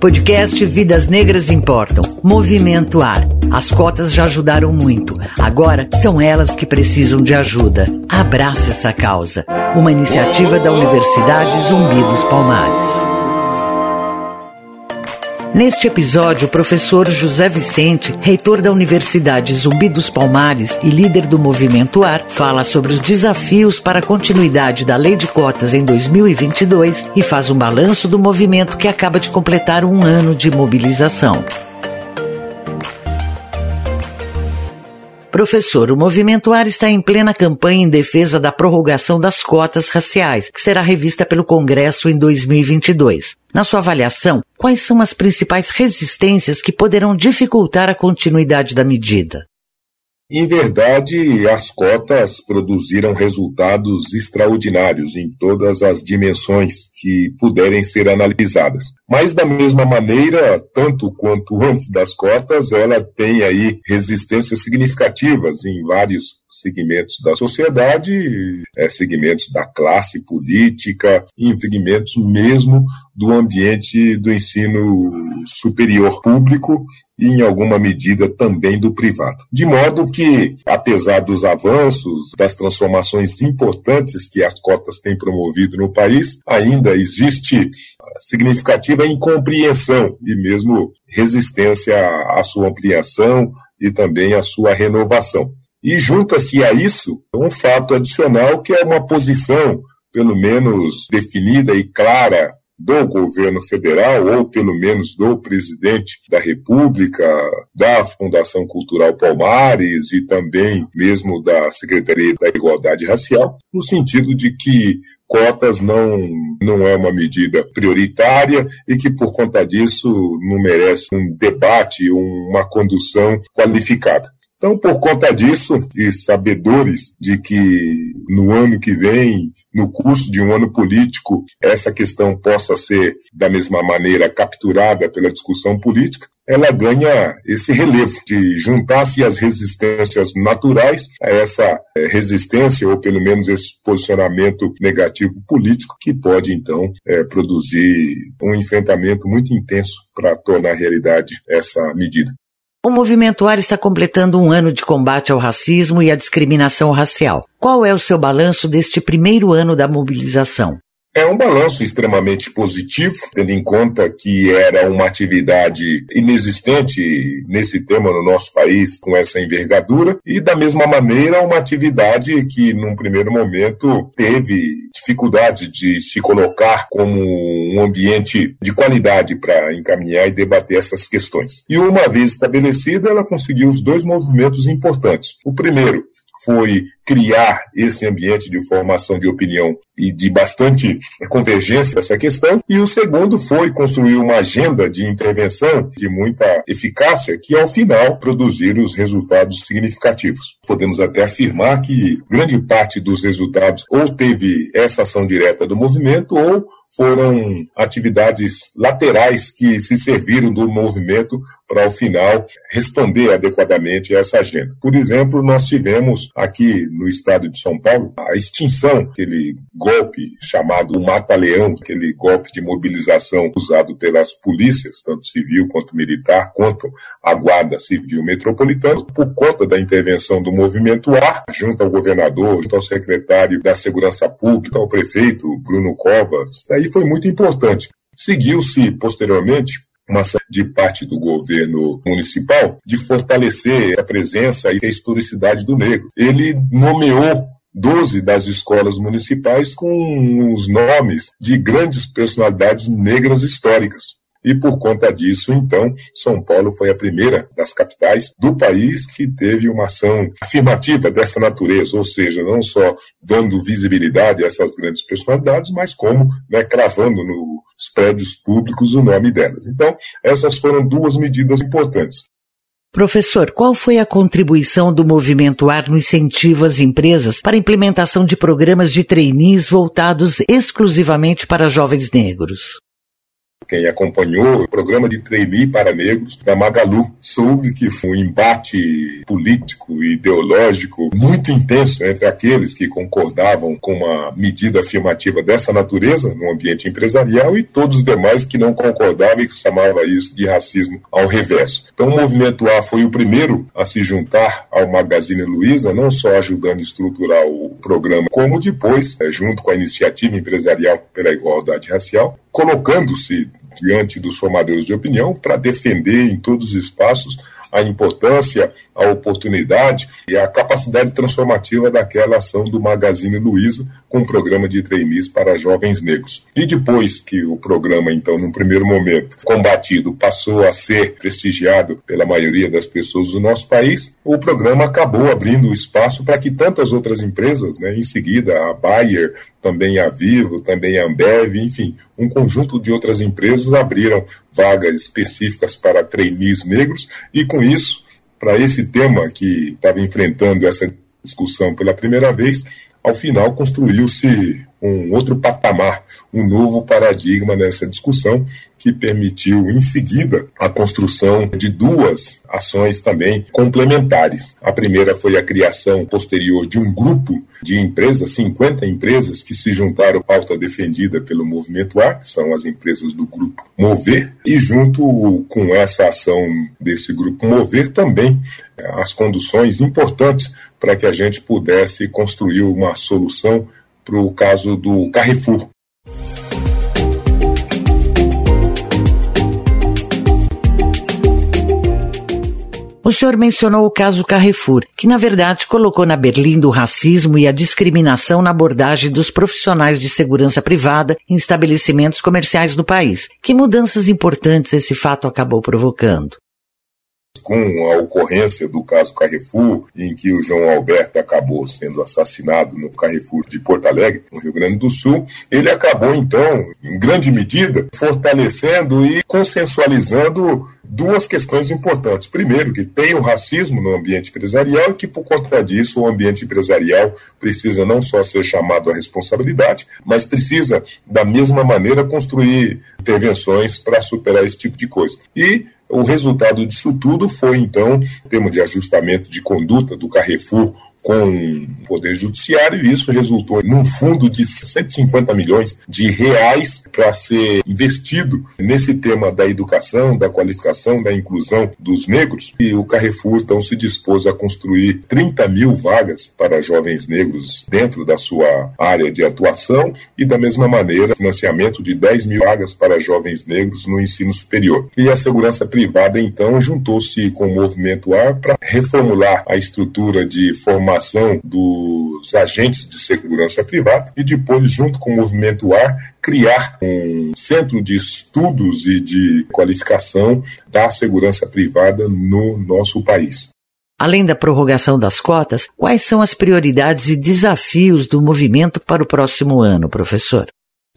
Podcast Vidas Negras Importam. Movimento Ar. As cotas já ajudaram muito. Agora são elas que precisam de ajuda. Abrace essa causa. Uma iniciativa da Universidade Zumbi dos Palmares. Neste episódio, o professor José Vicente, reitor da Universidade Zumbi dos Palmares e líder do movimento AR, fala sobre os desafios para a continuidade da lei de cotas em 2022 e faz um balanço do movimento que acaba de completar um ano de mobilização. Professor, o Movimento AR está em plena campanha em defesa da prorrogação das cotas raciais, que será revista pelo Congresso em 2022. Na sua avaliação, quais são as principais resistências que poderão dificultar a continuidade da medida? Em verdade, as cotas produziram resultados extraordinários em todas as dimensões que puderem ser analisadas. Mas, da mesma maneira, tanto quanto antes das cotas, ela tem aí resistências significativas em vários segmentos da sociedade, é, segmentos da classe política, em segmentos mesmo do ambiente do ensino superior público e, em alguma medida, também do privado. De modo que, apesar dos avanços, das transformações importantes que as cotas têm promovido no país, ainda existe significativa incompreensão e mesmo resistência à sua ampliação e também à sua renovação. E junta-se a isso um fato adicional que é uma posição, pelo menos definida e clara, do governo federal, ou pelo menos do presidente da República, da Fundação Cultural Palmares e também mesmo da Secretaria da Igualdade Racial, no sentido de que cotas não, não é uma medida prioritária e que, por conta disso, não merece um debate, uma condução qualificada. Então, por conta disso, e sabedores de que no ano que vem, no curso de um ano político, essa questão possa ser da mesma maneira capturada pela discussão política, ela ganha esse relevo de juntar-se as resistências naturais a essa eh, resistência, ou pelo menos esse posicionamento negativo político, que pode então é, produzir um enfrentamento muito intenso para tornar realidade essa medida. O Movimento AR está completando um ano de combate ao racismo e à discriminação racial. Qual é o seu balanço deste primeiro ano da mobilização? É um balanço extremamente positivo, tendo em conta que era uma atividade inexistente nesse tema no nosso país, com essa envergadura, e da mesma maneira, uma atividade que, num primeiro momento, teve dificuldade de se colocar como um ambiente de qualidade para encaminhar e debater essas questões. E uma vez estabelecida, ela conseguiu os dois movimentos importantes. O primeiro, foi criar esse ambiente de formação de opinião e de bastante convergência dessa questão. E o segundo foi construir uma agenda de intervenção de muita eficácia que, ao final, produzir os resultados significativos. Podemos até afirmar que grande parte dos resultados ou teve essa ação direta do movimento ou foram atividades laterais que se serviram do movimento para, ao final, responder adequadamente a essa agenda. Por exemplo, nós tivemos aqui no estado de São Paulo a extinção, aquele golpe chamado Mata-Leão, aquele golpe de mobilização usado pelas polícias, tanto civil quanto militar, contra a Guarda Civil Metropolitana, por conta da intervenção do movimento A, junto ao governador, junto ao secretário da Segurança Pública, ao prefeito Bruno Covas. Daí foi muito importante. Seguiu-se posteriormente uma de parte do governo municipal de fortalecer a presença e a historicidade do negro. Ele nomeou 12 das escolas municipais com os nomes de grandes personalidades negras históricas. E por conta disso, então, São Paulo foi a primeira das capitais do país que teve uma ação afirmativa dessa natureza, ou seja, não só dando visibilidade a essas grandes personalidades, mas como né, cravando nos prédios públicos o nome delas. Então, essas foram duas medidas importantes. Professor, qual foi a contribuição do Movimento Ar no incentivo às empresas para a implementação de programas de trainees voltados exclusivamente para jovens negros? Quem acompanhou o programa de trainee para negros da Magalu soube que foi um embate político e ideológico muito intenso entre aqueles que concordavam com uma medida afirmativa dessa natureza no ambiente empresarial e todos os demais que não concordavam e que chamavam isso de racismo ao reverso. Então o Movimento A foi o primeiro a se juntar ao Magazine Luiza, não só ajudando a estruturar o programa, como depois, eh, junto com a iniciativa empresarial pela igualdade racial, colocando-se diante dos formadores de opinião para defender em todos os espaços a importância, a oportunidade e a capacidade transformativa daquela ação do Magazine Luiza com o programa de trainees para jovens negros. E depois que o programa, então, num primeiro momento, combatido, passou a ser prestigiado pela maioria das pessoas do nosso país, o programa acabou abrindo espaço para que tantas outras empresas, né, em seguida a Bayer, também a Vivo, também a Ambev, enfim, um conjunto de outras empresas abriram vagas específicas para trainees negros e com isso, para esse tema que estava enfrentando essa discussão pela primeira vez, ao final construiu-se um outro patamar, um novo paradigma nessa discussão que permitiu, em seguida, a construção de duas ações também complementares. A primeira foi a criação posterior de um grupo de empresas, 50 empresas, que se juntaram à pauta defendida pelo Movimento Ar, que são as empresas do grupo Mover, e junto com essa ação desse grupo Mover também as conduções importantes para que a gente pudesse construir uma solução para o caso do Carrefour. O senhor mencionou o caso Carrefour, que na verdade colocou na berlinda o racismo e a discriminação na abordagem dos profissionais de segurança privada em estabelecimentos comerciais no país. Que mudanças importantes esse fato acabou provocando? Com a ocorrência do caso Carrefour, em que o João Alberto acabou sendo assassinado no Carrefour de Porto Alegre, no Rio Grande do Sul, ele acabou, então, em grande medida, fortalecendo e consensualizando duas questões importantes. Primeiro, que tem o racismo no ambiente empresarial e que, por conta disso, o ambiente empresarial precisa não só ser chamado à responsabilidade, mas precisa, da mesma maneira, construir intervenções para superar esse tipo de coisa. E o resultado disso tudo foi, então, o termo de ajustamento de conduta do Carrefour com o Poder Judiciário, e isso resultou num fundo de 150 milhões de reais para ser investido nesse tema da educação, da qualificação, da inclusão dos negros. E o Carrefour, então, se dispôs a construir 30 mil vagas para jovens negros dentro da sua área de atuação e, da mesma maneira, financiamento de 10 mil vagas para jovens negros no ensino superior. E a segurança privada, então, juntou-se com o Movimento AR para reformular a estrutura de formação formação dos agentes de segurança privada e depois, junto com o Movimento Ar, criar um centro de estudos e de qualificação da segurança privada no nosso país. Além da prorrogação das cotas, quais são as prioridades e desafios do movimento para o próximo ano, professor?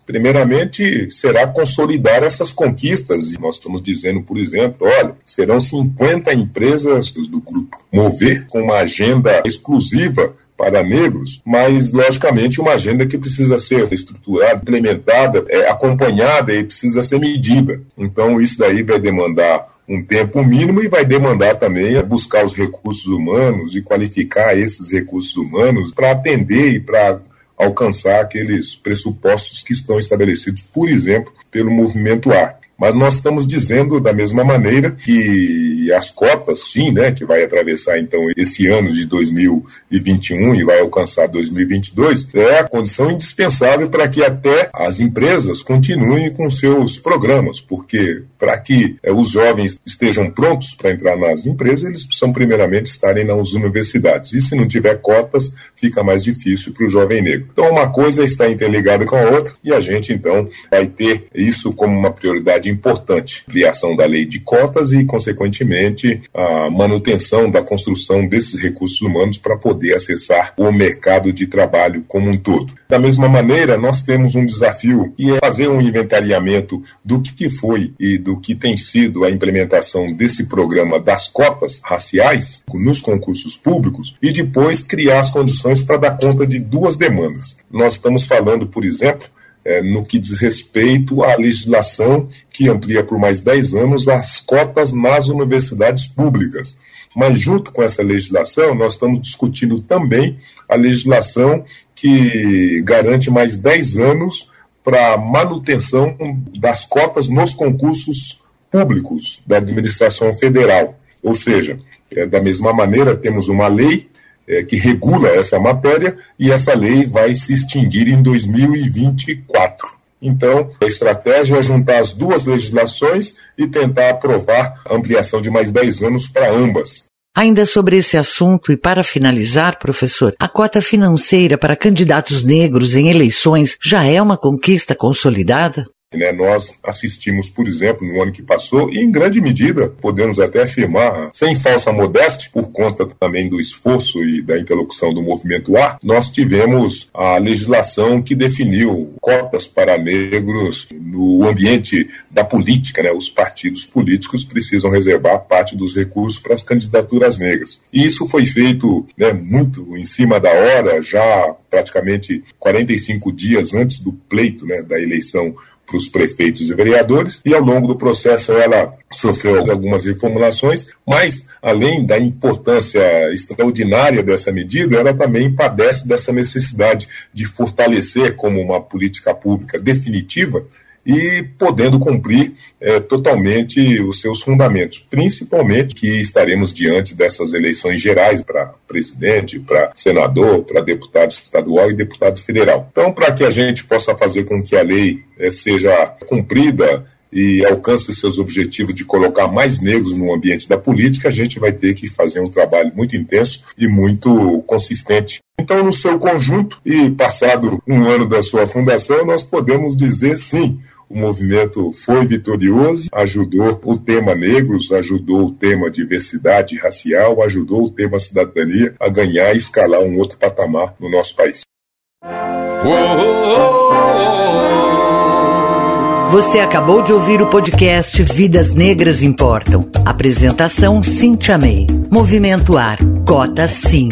Primeiramente, será consolidar essas conquistas. Nós estamos dizendo, por exemplo, olha, serão 50 empresas do grupo Mover com uma agenda exclusiva para negros, mas logicamente uma agenda que precisa ser estruturada, implementada, é, acompanhada e precisa ser medida. Então isso daí vai demandar um tempo mínimo e vai demandar também buscar os recursos humanos e qualificar esses recursos humanos para atender e para alcançar aqueles pressupostos que estão estabelecidos, por exemplo, pelo movimento A. Mas nós estamos dizendo da mesma maneira que as cotas, sim, né, que vai atravessar então esse ano de 2021 e vai alcançar 2022, é a condição indispensável para que até as empresas continuem com seus programas, porque para que é, os jovens estejam prontos para entrar nas empresas, eles precisam primeiramente estarem nas universidades. E se não tiver cotas, fica mais difícil para o jovem negro. Então uma coisa está interligada com a outra e a gente então vai ter isso como uma prioridade importante. Criação da lei de cotas e, consequentemente, a manutenção da construção desses recursos humanos para poder acessar o mercado de trabalho como um todo. Da mesma maneira, nós temos um desafio que é fazer um inventariamento do que foi e do que tem sido a implementação desse programa das cotas raciais nos concursos públicos e depois criar as condições para dar conta de duas demandas. Nós estamos falando, por exemplo, é, no que diz respeito à legislação que amplia por mais 10 anos as cotas nas universidades públicas. Mas, junto com essa legislação, nós estamos discutindo também a legislação que garante mais 10 anos para manutenção das cotas nos concursos públicos da administração federal. Ou seja, é, da mesma maneira, temos uma lei é, que regula essa matéria e essa lei vai se extinguir em 2024. Então, a estratégia é juntar as duas legislações e tentar aprovar a ampliação de mais 10 anos para ambas. Ainda sobre esse assunto e para finalizar, professor, a cota financeira para candidatos negros em eleições já é uma conquista consolidada? Né, nós assistimos, por exemplo, no ano que passou, e em grande medida, podemos até afirmar, sem falsa modéstia, por conta também do esforço e da interlocução do movimento A, nós tivemos a legislação que definiu cotas para negros no ambiente da política. Né? Os partidos políticos precisam reservar parte dos recursos para as candidaturas negras. E isso foi feito né, muito em cima da hora, já praticamente 45 dias antes do pleito né, da eleição para os prefeitos e vereadores, e ao longo do processo ela sofreu algumas reformulações, mas além da importância extraordinária dessa medida, ela também padece dessa necessidade de fortalecer como uma política pública definitiva e podendo cumprir é, totalmente os seus fundamentos, principalmente que estaremos diante dessas eleições gerais para presidente, para senador, para deputado estadual e deputado federal. Então, para que a gente possa fazer com que a lei é, seja cumprida e alcance os seus objetivos de colocar mais negros no ambiente da política, a gente vai ter que fazer um trabalho muito intenso e muito consistente. Então, no seu conjunto, e passado um ano da sua fundação, nós podemos dizer sim, o movimento foi vitorioso, ajudou o tema negros, ajudou o tema diversidade racial, ajudou o tema cidadania a ganhar e escalar um outro patamar no nosso país. Você acabou de ouvir o podcast Vidas Negras Importam. Apresentação Cintia May. Movimento Ar. Cota Sim.